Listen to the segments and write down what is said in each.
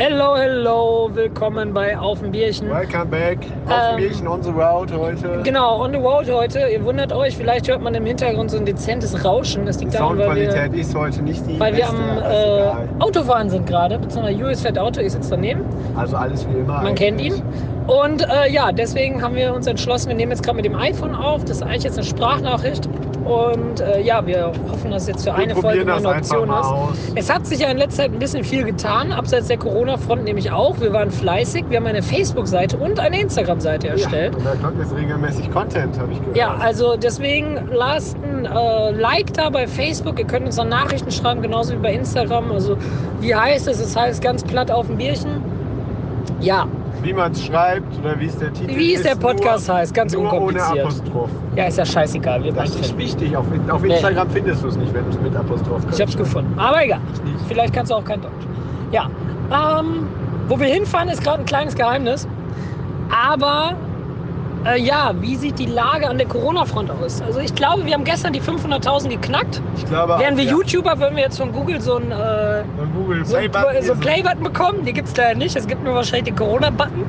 Hello, hello, willkommen bei Auf dem Bierchen. Welcome back. Auf Ähm, dem Bierchen on the road heute. Genau, on the road heute. Ihr wundert euch, vielleicht hört man im Hintergrund so ein dezentes Rauschen. Das Die liegt daran, weil wir, Soundqualität ist heute nicht die weil wir beste, am aber ist äh. Autofahren sind gerade, beziehungsweise Julius fährt Auto, ich sitze daneben. Also alles wie immer. Man kennt eigentlich. ihn. Und äh, ja, deswegen haben wir uns entschlossen, wir nehmen jetzt gerade mit dem iPhone auf. Das ist eigentlich jetzt eine Sprachnachricht. Und äh, ja, wir hoffen, dass jetzt für Wir eine Folge mal das eine Option ist. Es hat sich ja in letzter Zeit ein bisschen viel getan, abseits der Corona-Front nämlich auch. Wir waren fleißig, wir haben eine Facebook-Seite und eine Instagram-Seite erstellt. Ja, und da kommt jetzt regelmäßig Content, habe ich gehört. Ja, also deswegen lasst ein äh, Like da bei Facebook. Ihr könnt uns dann Nachrichten schreiben, genauso wie bei Instagram. Also wie heißt es? Es heißt ganz platt auf dem Bierchen. Ja, Wie man es schreibt oder wie es der Titel wie es ist. der Podcast nur, heißt, ganz nur ohne unkompliziert. Apostroph. Ja, ist ja scheißegal. Wir Das ist wichtig. Auf, auf Nee. Instagram findest du es nicht, wenn du es mit Apostroph Ich hab's gefunden. Aber egal. Vielleicht kannst du auch kein Deutsch. Ja. Ähm, wo wir hinfahren, ist gerade ein kleines Geheimnis. Aber äh, ja, wie sieht die Lage an der Corona-Front aus? Also ich glaube, wir haben gestern die 500.000 geknackt. Ich glaube Wären wir ja. YouTuber, würden wir jetzt von Google so ein, äh, Und Google so ein, Play-Button so Play-Button bekommen. Die gibt es leider nicht. Es gibt nur wahrscheinlich den Corona-Button.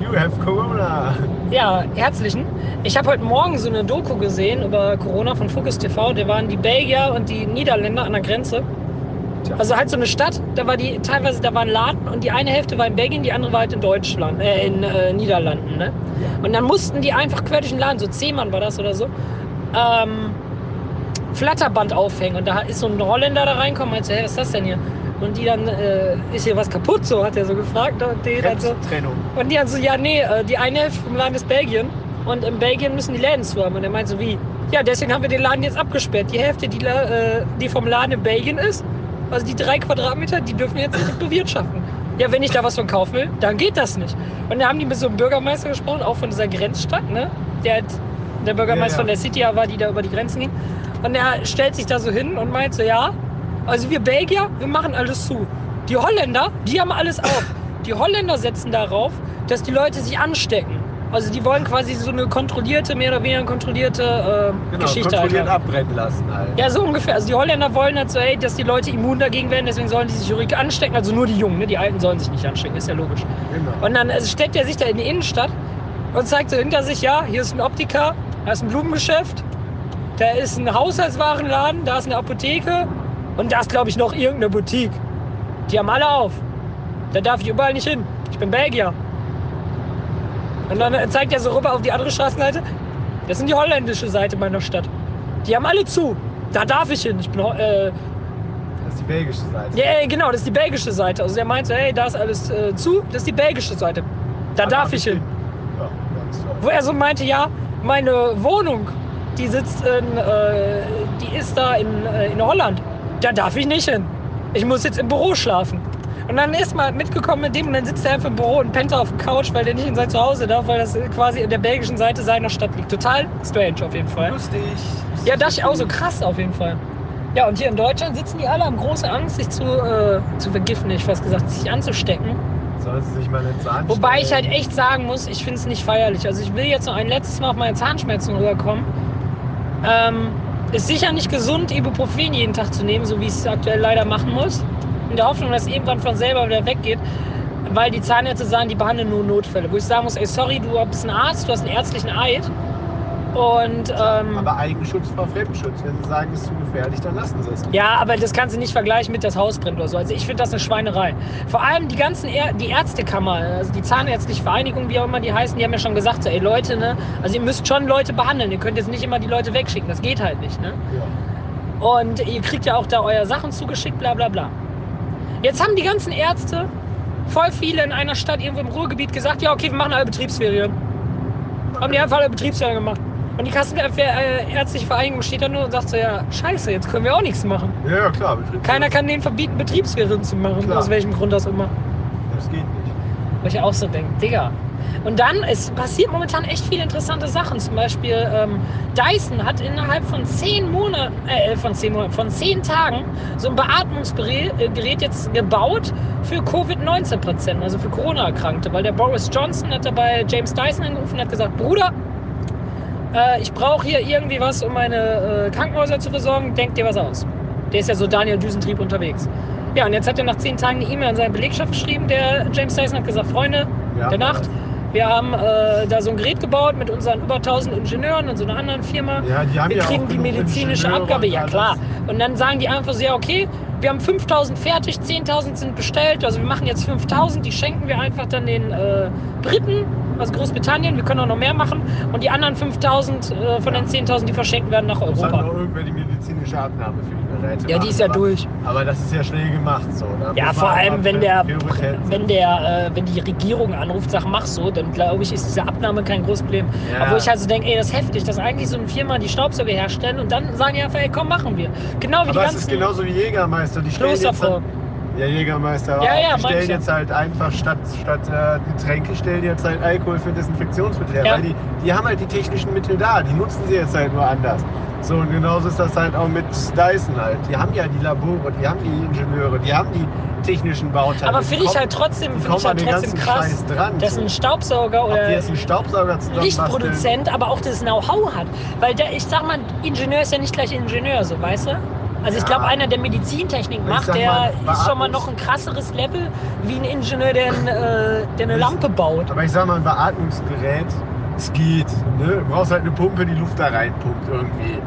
You have Corona. Ja, herzlichen. Ich habe heute Morgen so eine Doku gesehen über Corona von Focus TV. Da waren die Belgier und die Niederländer an der Grenze. Tja. Also halt so eine Stadt, da war die teilweise da war ein Laden und die eine Hälfte war in Belgien, die andere war halt in Deutschland, äh, in äh, Niederlanden, ne? Und dann mussten die einfach quer durch den Laden, so Zehmann war das oder so, ähm, Flatterband aufhängen. Und da ist so ein Holländer da reinkommen, meinte, hey, was ist das denn hier? Und die dann, äh, ist hier was kaputt so, hat er so gefragt. Und die dann so, und die dann so, ja, nee, äh, die eine Hälfte vom Laden ist Belgien. Und in Belgien müssen die Läden zu haben. Und er meinte so, wie? Ja, deswegen haben wir den Laden jetzt abgesperrt. Die Hälfte, die, äh, die vom Laden in Belgien ist, also die drei Quadratmeter, die dürfen wir jetzt nicht bewirtschaften. Ja, wenn ich da was von kaufen will, dann geht das nicht. Und da haben die mit so einem Bürgermeister gesprochen, auch von dieser Grenzstadt, ne? Der, hat, der Bürgermeister Ja, ja. von der City war, die da über die Grenzen ging. Und er stellt sich da so hin und meint so, ja, also wir Belgier, wir machen alles zu. Die Holländer, die haben alles auf. Die Holländer setzen darauf, dass die Leute sich anstecken. Also die wollen quasi so eine kontrollierte, mehr oder weniger kontrollierte äh, Genau, Geschichte halt kontrolliert haben. abbrennen lassen halt. Ja, so ungefähr. Also die Holländer wollen halt so, ey, dass die Leute immun dagegen werden, deswegen sollen die sich ruhig anstecken. Also nur die Jungen, ne? die Alten sollen sich nicht anstecken, ist ja logisch. Genau. Und dann also stellt er sich da in die Innenstadt und zeigt so hinter sich, ja, hier ist ein Optiker, da ist ein Blumengeschäft, da ist ein Haushaltswarenladen, da ist eine Apotheke und da ist, glaube ich, noch irgendeine Boutique. Die haben alle auf. Da darf ich überall nicht hin. Ich bin Belgier. Und dann zeigt er so rüber auf die andere Straßenseite. Das sind die holländische Seite meiner Stadt. Die haben alle zu. Da darf ich hin. Ich bin, äh, Das ist die belgische Seite. ja, ja, genau, das ist die belgische Seite. Also der meinte, hey, da ist alles äh, zu, das ist die belgische Seite. Da darf ich hin. Ja, ganz toll. Wo er so meinte, ja, meine Wohnung, die sitzt in, äh, die ist da in, äh, in Holland. Da darf ich nicht hin. Ich muss jetzt im Büro schlafen. Und dann ist mal mitgekommen mit dem und dann sitzt er einfach im Büro und pennt auf der Couch, weil der nicht in sein Zuhause darf, weil das quasi in der belgischen Seite seiner Stadt liegt. Total strange auf jeden Fall. Lustig. Ja, das ist auch so krass auf jeden Fall. Ja, und hier in Deutschland sitzen die alle, haben große Angst, sich zu, äh, zu vergiften, ich fast gesagt, sich anzustecken. Sollen sie sich mal nicht so Wobei ich halt echt sagen muss, ich finde es nicht feierlich. Also ich will jetzt noch ein letztes Mal auf meine Zahnschmerzen rüberkommen. Ähm, ist sicher nicht gesund, Ibuprofen jeden Tag zu nehmen, so wie ich es aktuell leider machen muss. In der Hoffnung, dass es irgendwann von selber wieder weggeht. Weil die Zahnärzte sagen, die behandeln nur Notfälle. Wo ich sagen muss, ey, sorry, du bist ein Arzt, du hast einen ärztlichen Eid. Und ähm, Aber Eigenschutz vor Fremdschutz. Wenn sie sagen, es ist zu gefährlich, dann lassen sie es. Ja, aber das kannst du nicht vergleichen mit das Haus brennt oder so. Also ich finde das eine Schweinerei. Vor allem die ganzen Är die Ärztekammer, also die Zahnärztliche Vereinigung, wie auch immer die heißen, die haben ja schon gesagt, so, ey Leute, ne, also ihr müsst schon Leute behandeln. Ihr könnt jetzt nicht immer die Leute wegschicken. Das geht halt nicht, ne? Ja. Und ihr kriegt ja auch da euer Sachen zugeschickt, bla bla bla. Jetzt haben die ganzen Ärzte, voll viele in einer Stadt irgendwo im Ruhrgebiet gesagt, ja okay, wir machen alle Betriebsferien. Haben die einfach alle Betriebsferien gemacht. Und die Kassenärztliche Vereinigung steht da nur und sagt so, ja, scheiße, jetzt können wir auch nichts machen. Ja, ja, klar. Keiner kann denen verbieten, Betriebsferien zu machen, Klar. aus welchem Grund auch immer. Das geht nicht. Wo ich auch so denke, Digga. Und dann, es passiert momentan echt viele interessante Sachen. Zum Beispiel, ähm, Dyson hat innerhalb von zehn Monaten, äh, von zehn Monaten, von zehn Tagen so ein Beatmungsgerät äh, jetzt gebaut für Covid-19-Patienten, also für Corona-Erkrankte. Weil der Boris Johnson hat dabei James Dyson angerufen und hat gesagt, Bruder, äh, ich brauche hier irgendwie was, um meine äh, Krankenhäuser zu versorgen. Denk dir was aus. Der ist ja so Daniel Düsentrieb unterwegs. Ja, und jetzt hat er nach zehn Tagen eine E-Mail an seine Belegschaft geschrieben, der James Dyson hat gesagt, Freunde Ja, der Nacht, wir haben äh, da so ein Gerät gebaut mit unseren über 1000 Ingenieuren und so einer anderen Firma. Ja, die haben wir ja kriegen die medizinische Ingenieure Abgabe, ja klar. Und dann sagen die einfach so, ja okay, wir haben 5000 fertig, 10.000 sind bestellt, also wir machen jetzt 5000, die schenken wir einfach dann den äh, Briten aus Großbritannien, wir können auch noch mehr machen und die anderen 5000 äh, von Ja. den 10.000, die verschenken werden nach Muss halt Europa. noch irgendwer die medizinische Abnahme für die Geräte Ja, die ist ja aber, durch. Aber das ist ja schnell gemacht so. Da Ja, muss vor allem, wenn der, Priorität wenn der, äh, wenn die Regierung anruft, sagt, mach so, dann glaube ich, ist diese Abnahme kein großes Problem. Ja. Aber wo ich halt so denke, ey, das ist heftig, dass eigentlich so eine Firma die Staubsauger herstellen und dann sagen die einfach, ey, komm, machen wir. Genau wie Aber die ganzen ist genauso wie Jägermeister. Die stellen jetzt ja, Jägermeister. Ja, ja, die stellen ich jetzt halt einfach statt, statt äh, Getränke stellen jetzt halt Alkohol für Desinfektionsmittel her. Ja. Weil die, die haben halt die technischen Mittel da. Die nutzen sie jetzt halt nur anders. So, und genauso ist das halt auch mit Dyson halt. Die haben ja die Labore, die haben die Ingenieure, die haben die technischen Bauteile. Aber finde ich kommen- halt trotzdem, finde ich halt trotzdem krass, dran. dass ein Staubsauger oder einen Staubsauger Lichtproduzent aber auch das Know-how hat. Weil der, ich sag mal, Ingenieur ist ja nicht gleich Ingenieur, so weißt du? Also ich glaube, einer, der Medizintechnik macht, sag der mal, ist schon mal noch ein krasseres Level wie ein Ingenieur, der, äh, der eine Lampe baut. Aber ich sag mal, ein Beatmungsgerät, es geht. Ne? Du brauchst halt eine Pumpe, die Luft da reinpumpt irgendwie.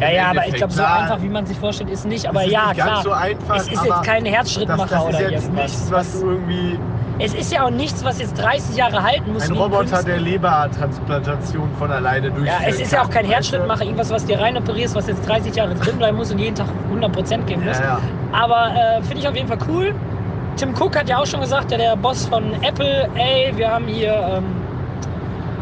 Ja, ja, aber ich glaube, so einfach, wie man sich vorstellt, ist nicht. Aber ist ja, nicht klar. so einfach, es ist jetzt kein das, Herzschrittmacher das ist oder jetzt irgendwas. nichts, was du irgendwie. Es ist ja auch nichts, was jetzt 30 Jahre halten muss. Ein Roboter, der Lebertransplantation von alleine durchführt. Ja, es ist ja auch kein Herzschrittmacher, irgendwas, was dir rein operierst, was jetzt 30 Jahre drin bleiben muss und jeden Tag 100% geben muss. Ja, ja. Aber äh, finde ich auf jeden Fall cool. Tim Cook hat ja auch schon gesagt, der, der Boss von Apple, ey, wir haben hier, ähm,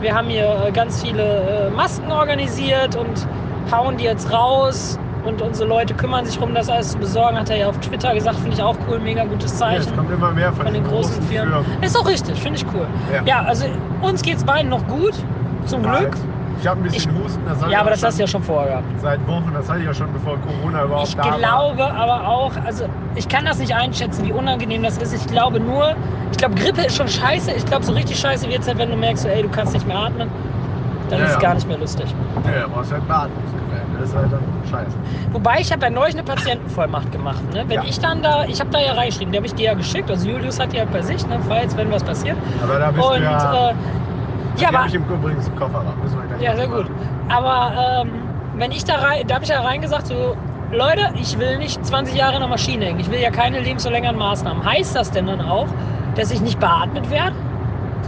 wir haben hier äh, ganz viele äh, Masken organisiert und hauen die jetzt raus und unsere Leute kümmern sich darum, das alles zu besorgen, hat er ja auf Twitter gesagt, finde ich auch cool, mega gutes Ja, es Zeichen kommt immer mehr von, von den diesen großen Firmen. Ist auch richtig, finde ich cool. Ja. Ja, also uns geht's beiden noch gut, zum Glück. Ich habe ein bisschen Husten. Das hatte Ja, aber ich das auch hast du ja schon vorher gehabt. schon Seit Wochen, das hatte ich ja schon bevor Corona überhaupt Ich da war. glaube aber auch, also ich kann das nicht einschätzen, wie unangenehm das ist. Ich glaube nur, ich glaube, Grippe ist schon scheiße. Ich glaube, so richtig scheiße wird es halt, wenn du merkst, so, ey, du kannst nicht mehr atmen. Dann Ja, ist es ja. gar nicht mehr lustig. Ja, du brauchst halt Beatmungsgerät. Das ist halt dann scheiße. Wobei, ich habe ja neulich eine Patientenvollmacht gemacht. Ne? Wenn Ja. ich dann da, ich habe da ja reingeschrieben, die habe ich dir ja geschickt. Also Julius hat die ja bei sich, ne? falls, wenn was passiert. Aber da bist Und du ja. äh, ja, hab aber ich im, übrigens im Kofferraum. Ja, sehr gut. Aber ähm, wenn ich da rein, da habe ich ja reingesagt, so, Leute, ich will nicht 20 Jahre in der Maschine hängen. Ich will ja keine lebensverlängernden Maßnahmen. Heißt das denn dann auch, dass ich nicht beatmet werde?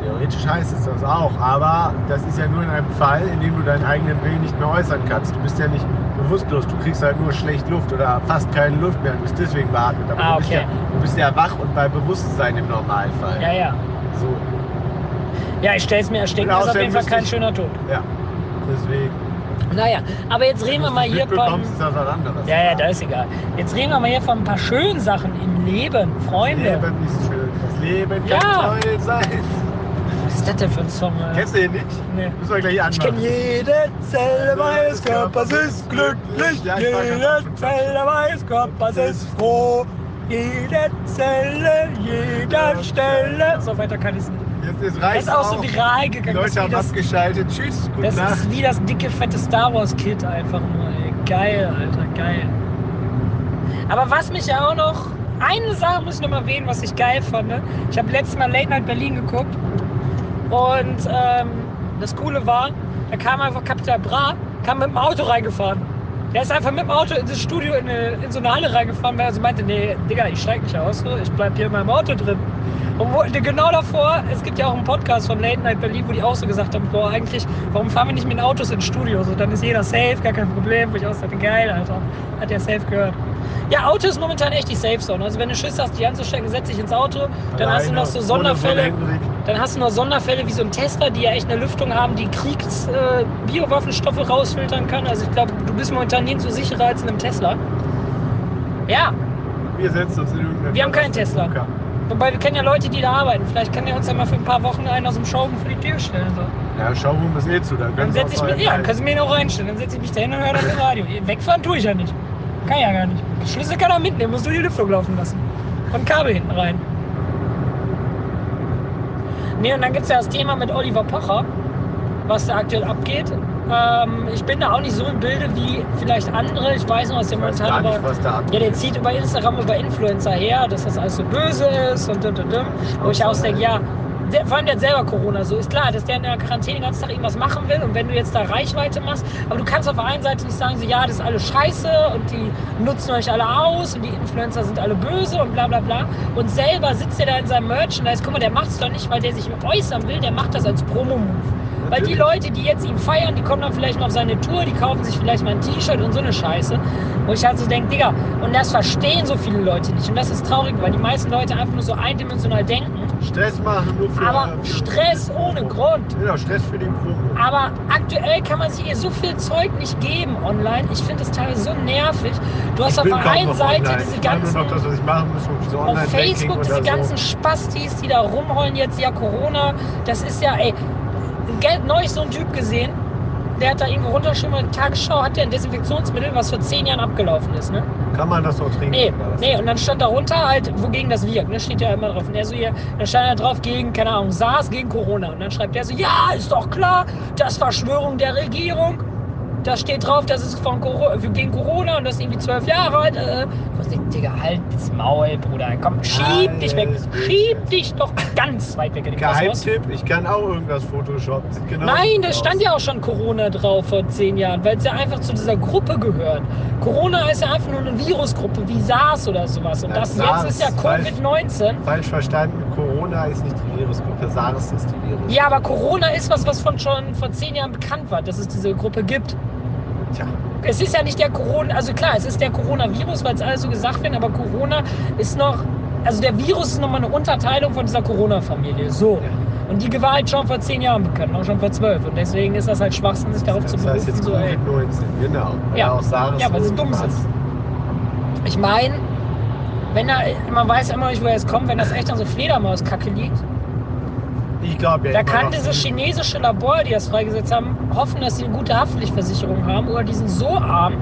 Theoretisch heißt es das auch, aber das ist ja nur in einem Fall, in dem du deinen eigenen Willen nicht mehr äußern kannst. Du bist ja nicht bewusstlos, du kriegst halt nur schlecht Luft oder fast keine Luft mehr und bist deswegen beatmet. Aber Ah, du, bist okay. ja, du bist ja wach und bei Bewusstsein im Normalfall. Ja, ja. So, Ja, ich stelle es mir ersticken, ist auf jeden Fall kein müsste schöner Tod. ja. Deswegen. Naja, aber jetzt reden wir mal hier von. das. Ja, ja, da ist egal. Jetzt reden wir mal hier von ein paar schönen Sachen im Leben, Das Freunde. Leben ist schön. Das Leben Ja. kann toll sein. Was ist das denn für ein Song? Alter? Kennst du den nicht? Nee. Müssen wir gleich Ich anmachen. kenne jede Zelle meines Körpers ist glücklich, Ja, ich das jede. Zelle meines Körpers ist froh, jede Zelle, jeder Stelle. So weiter kann ich es nicht. Jetzt ist Das reicht ist auch so viral Die gegangen. Das Leute haben das, abgeschaltet. Tschüss, gute das Nacht. ist wie das dicke, fette Star Wars Kid einfach nur. Ey. Geil, Alter, geil. Aber was mich ja auch noch, eine Sache muss ich noch mal erwähnen, was ich geil fand. ne? Ich habe letztes Mal Late Night Berlin geguckt und ähm, das Coole war, da kam einfach Capital Bra, kam mit dem Auto reingefahren. Der ist einfach mit dem Auto in das Studio in, eine, in so eine Halle reingefahren, weil er so meinte, nee, Digga, ich steig nicht aus, so, ich bleib hier in meinem Auto drin. Und wo, genau davor, es gibt ja auch einen Podcast von Late Night Berlin, wo die auch so gesagt haben, boah, eigentlich, warum fahren wir nicht mit den Autos ins Studio? So, dann ist jeder safe, gar kein Problem. Wo ich auch sagte, geil, Alter. Hat der safe gehört. Ja, Auto ist momentan echt die Safe Zone. Also wenn du Schiss hast, die anzustecken, setz dich ins Auto. Dann hast du noch so Alleine, Sonderfälle. Dann hast du noch Sonderfälle wie so ein Tesla, die ja echt eine Lüftung haben, die Kriegs-, äh, rausfiltern kann. Also ich glaube, du bist momentan nirgendwo sicherer als in einem Tesla. Ja, Wir setzen uns in irgendeine Wir haben keinen Tesla. Wobei wir kennen ja Leute, die da arbeiten. Vielleicht kann der uns ja mal für ein paar Wochen einen aus dem Showroom vor die Tür stellen. So. Ja, Showroom ist eh zu. Dann, Dann setze ich mich, ja, kannst du mir ihn auch reinstellen. Dann setze ich mich da hin und höre dann im Radio. Wegfahren tue ich ja nicht. Kann ja gar nicht. Schlüssel kann er mitnehmen, musst du die Lüftung laufen lassen. Und Kabel hinten rein. Nee, und dann gibt es ja das Thema mit Oliver Pocher, was da aktuell abgeht. Ähm, ich bin da auch nicht so im Bilde wie vielleicht andere. Ich weiß noch, was der momentan gar aber. nicht, was da abgeht. Ja, der zieht über Instagram über Influencer her, dass das alles so böse ist und und und. und. Wo ich auch denke, ja, der, vor allem der hat selber Corona. So ist klar, dass der in der Quarantäne den ganzen Tag irgendwas machen will und wenn du jetzt da Reichweite machst, aber du kannst auf der einen Seite nicht sagen, so, ja, das ist alles scheiße und die nutzen euch alle aus und die Influencer sind alle böse und bla bla bla. Und selber sitzt er da in seinem Merchandise. Guck mal, der macht es doch nicht, weil der sich äußern will, der macht das als Promo-Move. Weil die. Leute, die jetzt ihn feiern, die kommen dann vielleicht noch auf seine Tour, die kaufen sich vielleicht mal ein T-Shirt und so eine Scheiße. Wo ich halt so denke, Digga, und das verstehen so viele Leute nicht. Und das ist traurig, weil die meisten Leute einfach nur so eindimensional denken. Stress machen nur für. Aber für Stress ohne Grund. Genau, Stress für den Promo. Aber aktuell kann man sich ihr so viel Zeug nicht geben online. Ich finde das teilweise so nervig. Du hast Ich auf der einen Seite online. diese ganzen noch das, was ich machen muss, so auf Facebook diese so. ganzen Spastis, die da rumheulen jetzt, ja Corona, das ist ja, ey, Geld neulich so ein Typ gesehen, der hat da irgendwo runterschrieben, Tagesschau hat der ein Desinfektionsmittel, was vor zehn Jahren abgelaufen ist, ne? Kann man das noch trinken? Nee, nee, und dann stand darunter halt, wogegen das wirkt, ne? Steht ja immer drauf. Und er so hier, dann stand da drauf gegen, keine Ahnung, SARS gegen Corona. Und dann schreibt er so, ja, ist doch klar, das ist Verschwörung der Regierung. Da steht drauf, das ist von Coro für- gegen Corona und das ist irgendwie zwölf Jahre alt. Äh, was denkt, Digga, halt das Maul, Bruder. Komm, schieb dich weg. Alles Schieb dich doch ganz weit weg in den. Geheimtipp, ich kann auch irgendwas photoshoppen. Sieht genau Nein, da stand ja auch schon Corona drauf vor zehn Jahren, weil es ja einfach zu dieser Gruppe gehört. Corona ist ja einfach nur eine Virusgruppe wie SARS oder sowas. Und Ja, das SARS, jetzt ist ja weil- Covid-19. Falsch verstanden, Corona ist nicht die Virusgruppe, SARS ist die Virusgruppe. Ja, aber Corona ist was, was von schon vor zehn Jahren bekannt war, dass es diese Gruppe gibt. Tja, Es ist ja nicht der Corona, also klar, es ist der Coronavirus, weil es alles so gesagt wird, aber Corona ist noch, also der Virus ist nochmal eine Unterteilung von dieser Corona-Familie. So. Ja. Und die war halt schon vor zehn Jahren bekannt, auch schon vor zwölf. Und deswegen ist das halt Schwachsinn, sich darauf zu das heißt berufen. jetzt So, ey. Covid-19, genau. Weil Ja. auch SARS Ja, weil sie dumm sind. Ich meine, wenn da, man weiß ja immer nicht, woher es kommt, wenn das echt an so Fledermauskacke liegt. Ich glaube ja Da kann dieses die- chinesische Labor, die das freigesetzt haben, hoffen, dass sie eine gute Haftpflichtversicherung haben oder die sind so arm,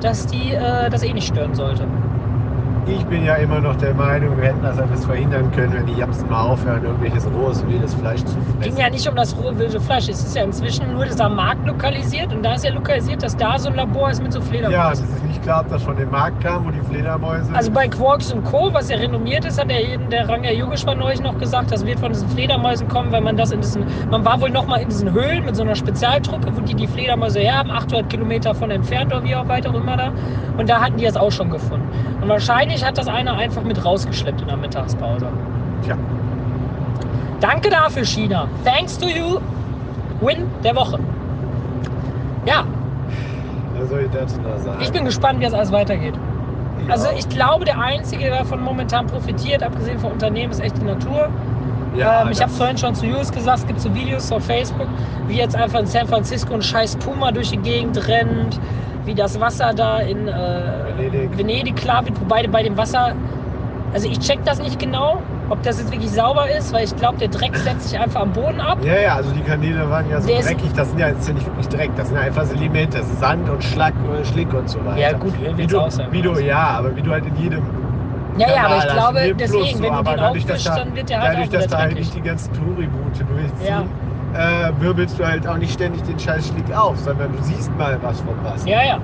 dass die äh, das eh nicht stören sollte. Ich bin ja immer noch der Meinung, wir hätten das alles verhindern können, wenn die Japsen mal aufhören, irgendwelches rohes wildes Fleisch zu ging fressen. ja nicht um das rohe wilde Fleisch. Es ist ja inzwischen nur dieser Markt lokalisiert und da ist ja lokalisiert, dass da so ein Labor ist mit so Ja, es Fledermäusen. ist nicht klar, ob das von dem Markt kam, wo die Fledermäuse. Also bei Quarks und Co., was ja renommiert ist, hat der, der Ranga Yogeshwar neulich noch gesagt, das wird von diesen Fledermäusen kommen, weil man das in diesen, man war wohl noch mal in diesen Höhlen mit so einer Spezialtruppe, wo die die Fledermäuse her haben, 800 Kilometer von entfernt oder wie auch weiter immer da. Und da hatten die das auch schon gefunden. Und wahrscheinlich hat das einer einfach mit rausgeschleppt in der Mittagspause. Tja, Danke dafür, China. Thanks to you. Win der Woche. Ja, was soll ich dazu noch sagen? ich bin gespannt, wie das alles weitergeht. Ja. Also ich glaube, der Einzige, der davon momentan profitiert, abgesehen von Unternehmen, ist echt die Natur. ja, ähm, ich habe vorhin schon zu Jus gesagt, es gibt so Videos auf Facebook, wie jetzt einfach in San Francisco ein scheiß Puma durch die Gegend rennt, wie das Wasser da in äh, Venedig. Venedig klar wird, wobei bei dem Wasser, also ich check das nicht genau, ob das jetzt wirklich sauber ist, weil ich glaube, der Dreck setzt sich einfach am Boden ab. Ja, ja, also die Kanäle waren ja so Der ist- dreckig. Das sind ja, das ist ja nicht wirklich Dreck, das sind ja einfach Sedimente, das ist Sand und Schlag, äh, Schlick und so weiter. Ja, gut, wie du, auch sein. wie du, ja, aber wie du halt in jedem. Ja, ja, aber ich glaube, deswegen, so, wenn du den aufwischst, da- dann wird der halt Dadurch, dass da halt nicht die ganzen Touri-Boote durchziehen, Ja. Äh, wirbelst du halt auch nicht ständig den scheiß Schlick auf, sondern du siehst mal was vom Wasser. Ja, ja.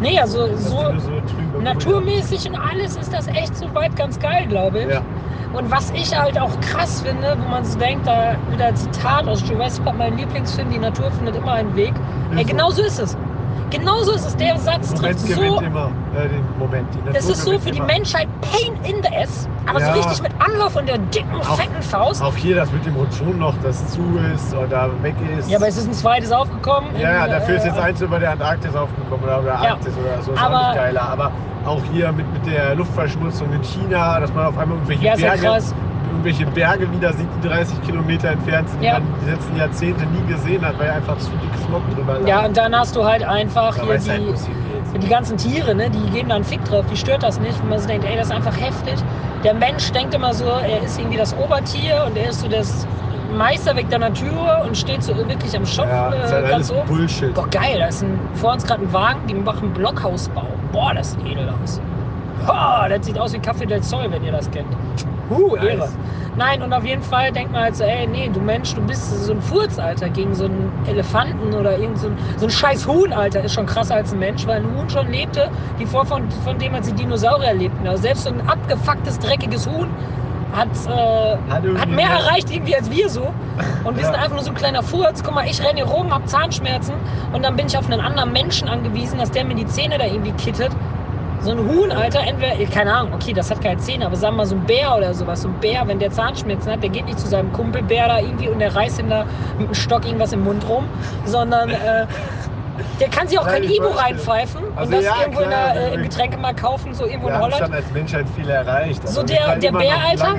Nee, also so so naturmäßig und alles ist das echt soweit ganz geil, glaube ich. Ja. Und was ich halt auch krass finde, wo man so denkt, da wieder ein Zitat aus Jurassic Park, mein Lieblingsfilm, die Natur findet immer einen Weg. Ey, so. genau so ist es. Genau so ist es. Der Satz Moment trifft gewinnt so. immer. Äh, den Moment. Das ist so für die immer. Menschheit Pain in the ass, aber Ja. so richtig mit Anlauf und der dicken, Auch- fetten Faust. Auch hier das mit dem Rotschon noch, das zu ist oder weg ist. Ja, aber es ist ein zweites aufgekommen. Ja, ja, in, dafür ist äh, jetzt eins über der Antarktis aufgekommen oder über Ja. Arktis oder so, ist Aber- auch nicht geiler. Aber auch hier mit, mit der Luftverschmutzung in China, dass man auf einmal irgendwelche Ja, ist Berge. Irgendwelche Berge wieder sieht, die 30 Kilometer entfernt sind, Ja. die man die letzten Jahrzehnte nie gesehen hat, weil einfach zu dick Smog drüber lag. Ja, und dann hast du halt einfach hier halt, die, hingeht. die ganzen Tiere, ne, die geben da einen Fick drauf, die stört das nicht, wenn man so denkt, ey, das ist einfach heftig. Der Mensch denkt immer so, er ist irgendwie das Obertier und er ist so das Meisterwerk der Natur und steht so wirklich am Schopf Ja, ist äh, halt ganz alles oben. Bullshit. Boah, geil, da ist ein, vor uns gerade ein Wagen, die machen einen Blockhausbau. Boah, das sieht edel aus. Boah, das sieht aus wie Café del Sol, wenn ihr das kennt. Huh, Nice. Ehre. Nein, und auf jeden Fall denkt man halt so, ey, nee, du Mensch, du bist so ein Furz, Alter, gegen so einen Elefanten oder irgend so ein, so ein scheiß Huhn, Alter, ist schon krasser als ein Mensch, weil ein Huhn schon lebte, die Vorfahren von dem als die Dinosaurier lebten. Also selbst so ein abgefucktes, dreckiges Huhn hat, äh, Hat mehr- erreicht irgendwie als wir so. Und wir Ja. sind einfach nur so ein kleiner Furz. Guck mal, ich renne hier rum, hab Zahnschmerzen und dann bin ich auf einen anderen Menschen angewiesen, dass der mir die Zähne da irgendwie kittet. So ein Huhn, Alter, entweder, keine Ahnung, okay, das hat keine Zähne, aber sagen wir mal so ein Bär oder sowas. So ein Bär, wenn der Zahnschmerzen hat, der geht nicht zu seinem Kumpelbär da irgendwie und der reißt ihm da mit dem Stock irgendwas im Mund rum, sondern äh, der kann sich auch Nein, kein verstehe. reinpfeifen und Also das ja, irgendwo in klar, der, äh, im wir- Getränkemarkt kaufen, so irgendwo Wir in haben Holland. schon als Menschheit viel erreicht. So der- wir der Bär, Alter,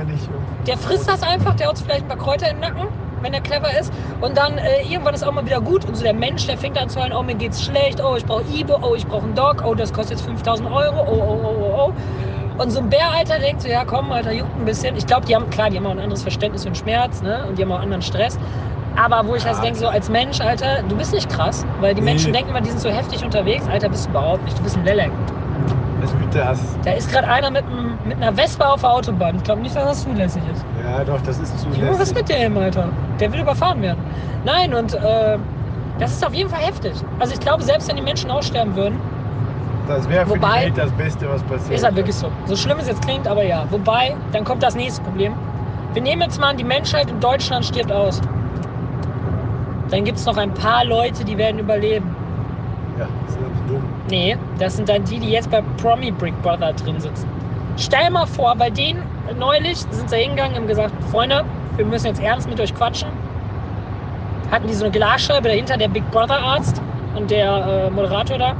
Der frisst das einfach, der hat vielleicht ein paar Kräuter im Nacken, wenn er clever ist. Und dann äh, irgendwann ist auch mal wieder gut. Und so der Mensch, der fängt an zu heulen, oh, mir geht's schlecht, oh, ich brauche Ibo, oh, ich brauche einen Dog, oh, das kostet jetzt 5000 Euro, oh, oh, oh, oh, oh. Und so ein Bär, Alter, denkt so, ja komm, Alter, juckt ein bisschen. Ich glaube, die haben, klar, die haben auch ein anderes Verständnis für den Schmerz, ne? Und die haben auch anderen Stress. Aber wo ich Ja, also denke, so als Mensch, Alter, du bist nicht krass. Weil die Nee. Menschen denken immer, die sind so heftig unterwegs. Alter, bist du überhaupt nicht. Du bist ein Lelek. Das wird das. Da ist gerade einer mit, einem- mit einer Vespa auf der Autobahn. Ich glaube nicht, dass das zulässig ist. Ja, doch, das ist Junge, was zulässig. mit dem, Alter? Der will überfahren werden. Nein, und äh, das ist auf jeden Fall heftig. Also ich glaube, selbst wenn die Menschen aussterben würden, Das wäre für Wobei- die Welt das Beste, was passiert. ist halt wirklich so. So schlimm es jetzt klingt, aber ja. Wobei, dann kommt das nächste Problem. Wir nehmen jetzt mal an, die Menschheit in Deutschland stirbt aus. Dann gibt es noch ein paar Leute, die werden überleben. Ja, das ist nicht dumm. Nee, das sind dann die, die jetzt bei Promi Brick Brother drin sitzen. Stell mal vor, bei denen neulich sind sie hingegangen und haben gesagt, Freunde, wir müssen jetzt ernst mit euch quatschen. Hatten die so eine Glasscheibe dahinter, der Big Brother Arzt und der äh, Moderator da.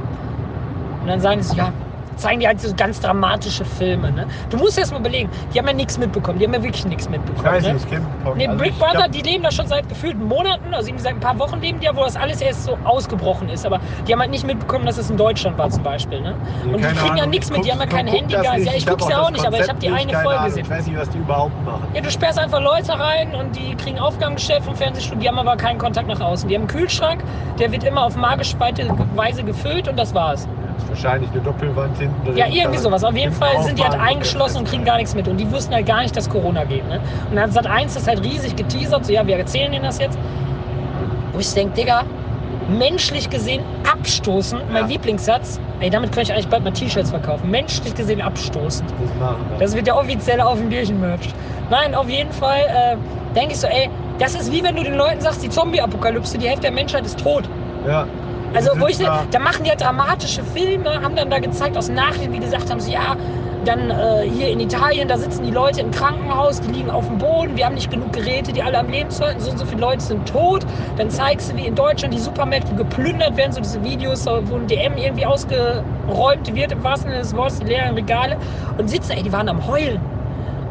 Und dann sagen sie, ja, zeigen die halt so ganz dramatische Filme. Ne? Du musst erst mal überlegen, die haben ja nichts mitbekommen, die haben ja wirklich nichts Ich mitbekommen. weiß ne? nicht, ich kenne Nee, also ich Brother, glaub, die leben da schon seit gefühlten Monaten, also seit ein paar Wochen leben die ja, wo das alles erst so ausgebrochen ist. Aber die haben halt nicht mitbekommen, dass es in Deutschland war zum Beispiel. Ne? nee, Und die kriegen ja Ahnung, nichts ich mit, die haben ja kein Handy, das. Ja, ich guck's ja das auch nicht, aber ich habe die eine Folge Ahnung. gesehen. Ich weiß nicht, was die überhaupt machen. Ja, du sperrst einfach Leute rein und die kriegen Aufgabengeschäft vom Fernsehstudio, die haben aber keinen Kontakt nach außen. Die haben einen Kühlschrank, der wird immer auf magische Weise gefüllt und das war's. Wahrscheinlich eine Doppelwand hinten drin. Ja, irgendwie sowas. Auf jeden Fall sind die halt eingeschlossen und kriegen gar nichts mit. Und die wussten halt gar nicht, dass Corona geht. Ne? Und dann hat eins das halt riesig geteasert, so ja, wir erzählen denen das jetzt. Wo ich denke, Digga, menschlich gesehen abstoßen, mein Ja. Lieblingssatz. Ey, damit könnte ich eigentlich bald mal T-Shirts verkaufen. Menschlich gesehen abstoßen. Das machen wir. Das wird ja offiziell auf dem Bierchen-Merch. Nein, auf jeden Fall äh, denke ich so, ey, das ist wie wenn du den Leuten sagst, die Zombie-Apokalypse, die Hälfte der Menschheit ist tot. ja. Also, wo ich, da- da machen die halt dramatische Filme, haben dann da gezeigt aus Nachrichten, wie gesagt haben, so, ja, dann äh, hier in Italien, da sitzen die Leute im Krankenhaus, die liegen auf dem Boden, wir haben nicht genug Geräte, die alle am Leben zu halten, so und so viele Leute sind tot. Dann zeigst du, wie in Deutschland die Supermärkte geplündert werden, so diese Videos, wo ein DM irgendwie ausgeräumt wird, im wahrsten Sinne des Wortes, die leeren Regale. Und sitzen, ey, die waren am Heulen.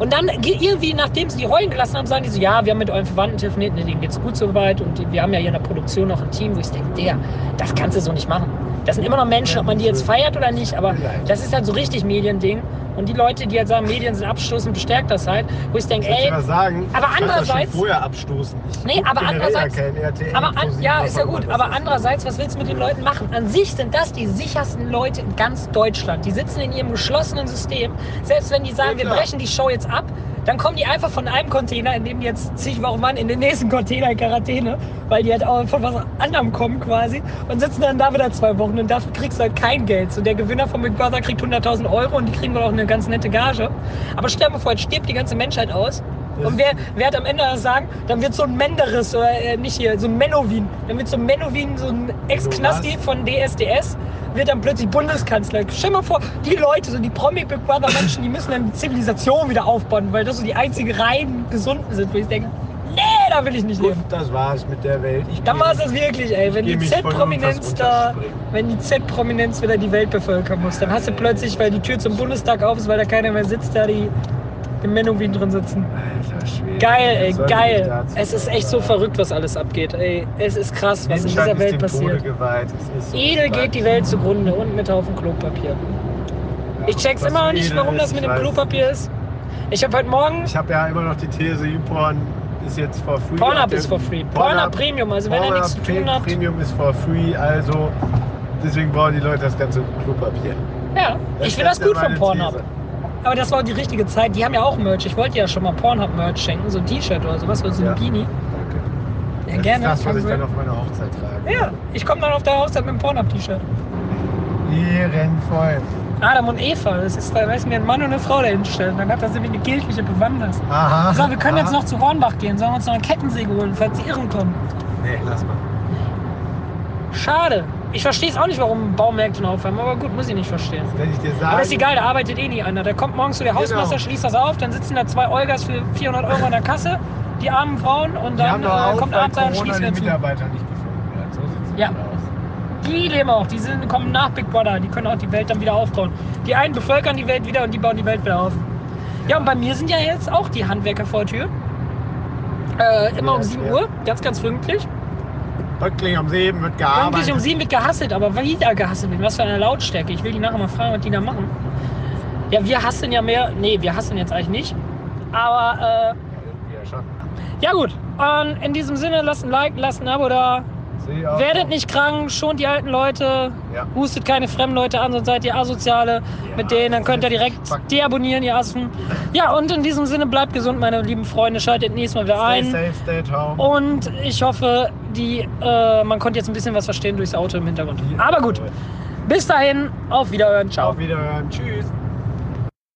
Und dann ge- irgendwie, nachdem sie die heulen gelassen haben, sagen die so, ja, wir haben mit euren Verwandten telefoniert, ne, denen geht's gut soweit und die, wir haben ja hier in der Produktion noch ein Team, wo ich denke, der, das kannst du so nicht machen. Das sind immer noch Menschen, ob man die jetzt feiert oder nicht, aber das ist halt so richtig Mediending. Und die Leute, die halt sagen, Medien sind abstoßend, bestärkt das halt, wo ich denke, ich ey, was sagen? aber Ich andererseits- vorher abstoßen. Ich Nee, aber andererseits- Ja, aber an, Pro7, ja, ist ja gut. Aber andererseits, was willst du mit den Leuten machen? An sich sind das die sichersten Leute in ganz Deutschland. Die sitzen in ihrem geschlossenen System. Selbst wenn die sagen, Ja, wir brechen die Show jetzt ab, dann kommen die einfach von einem Container, in dem die jetzt zig Wochen waren, in den nächsten Container in Quarantäne, weil die halt auch von was anderem kommen quasi und sitzen dann da wieder zwei Wochen und dafür kriegst du halt kein Geld. So der Gewinner von Big Brother kriegt 100.000 Euro und die kriegen wohl auch eine ganz nette Gage. Aber stell dir mal vor, jetzt stirbt die ganze Menschheit aus. Und wer, wer hat am Ende das sagen? Dann wird so ein Menderes, oder äh, nicht hier, so ein Menowin. Dann wird so ein Menowin, so ein Ex-Knasti von DSDS, wird dann plötzlich Bundeskanzler. Stell mal vor, die Leute, so die Promi Big Brother Menschen, die müssen dann die Zivilisation wieder aufbauen, weil das so die einzigen reinen Gesunden sind, wo ich denke, nee, da will ich nicht Gut, leben. das war's mit der Welt. Ich Dann geh- war es das wirklich, ey. Wenn die Z-Prominenz da, wenn die Z-Prominenz wieder die Welt bevölkern muss, dann hast du plötzlich, weil die Tür zum Bundestag auf ist, weil da keiner mehr sitzt, da die im Menowin drin sitzen. Alter Schwede. Geil, ey, geil. Es ist echt so verrückt, was alles abgeht. Ey, es ist krass, was in dieser Welt passiert. So Edel stark. geht die Welt zugrunde und mit Haufen Klopapier. Ich check's immer noch nicht, warum das mit dem Klopapier ist. Ich habe heute Morgen Ich habe ja immer noch die These, YouPorn ist jetzt for free. Pornhub ist for free. Pornhub Premium, also wenn er nichts zu tun hat. Premium ist for free, also deswegen brauchen die Leute das ganze Klopapier. Ja, ich finde das gut von Pornhub. These. Aber das war die richtige Zeit. Die haben ja auch Merch. Ich wollte ja schon mal Pornhub-Merch schenken, so ein T-Shirt oder sowas, oder so ein Ja. Beanie. Danke. Ja, das gerne. ist das, was ich dann auf meiner Hochzeit trage. ja, ich komme dann auf der Hochzeit mit dem Pornhub-T-Shirt. Ehrenvoll. Adam und Eva, das ist, da weiß mir ein Mann und eine Frau dahin stellen. Dann hat das nämlich eine kirchliche Bewandtnis. Aha. So, wir können aha. jetzt noch zu Hornbach gehen. Sollen wir uns noch eine Kettensäge holen, falls sie irren kommen? Nee, lass mal. Schade. Ich verstehe es auch nicht, warum Baumärkte noch aufhaben, aber gut, muss ich nicht verstehen. Wenn ich dir sage. Aber ist egal, da arbeitet eh nie einer. Der kommt morgens zu der Hausmeister, Genau. schließt das auf, dann sitzen da zwei Olgas für 400 Euro an der Kasse, die armen Frauen, und dann äh, kommt abends und schließt die wieder zu. Mitarbeiter nicht gefunden werden. So sieht's Ja. aus. Die leben auch, die sind, kommen nach Big Brother, die können auch die Welt dann wieder aufbauen. Die einen bevölkern die Welt wieder und die bauen die Welt wieder auf. Ja, und bei mir sind ja jetzt auch die Handwerker vor der Tür. Äh, immer Ja, um 7 ja. Uhr, ganz, ganz pünktlich. Pünktlich um sieben wird gearbeitet. Pünktlich um 7 wird gehasselt, aber wieder gehasselt. Mit was für einer Lautstärke? Ich will die nachher mal fragen, was die da machen. Ja, wir hasseln ja mehr. Nee, wir hasseln jetzt eigentlich nicht. Aber Ja, irgendwie ja schon. äh, ja gut. Und in diesem Sinne, lasst ein Like, lasst ein Abo da. Werdet nicht krank, schont die alten Leute. Ja. Hustet keine fremden Leute an, sonst seid ihr Asoziale. Ja, mit denen, dann könnt ihr direkt deabonnieren, ihr Assen. Ja, und in diesem Sinne, bleibt gesund, meine lieben Freunde. Schaltet nächstes Mal wieder Stay ein. safe, stay at home. Und ich hoffe, die, äh, man konnte jetzt ein bisschen was verstehen durchs Auto im Hintergrund. Aber gut, bis dahin, auf Wiederhören. Ciao. Auf Wiederhören. Tschüss.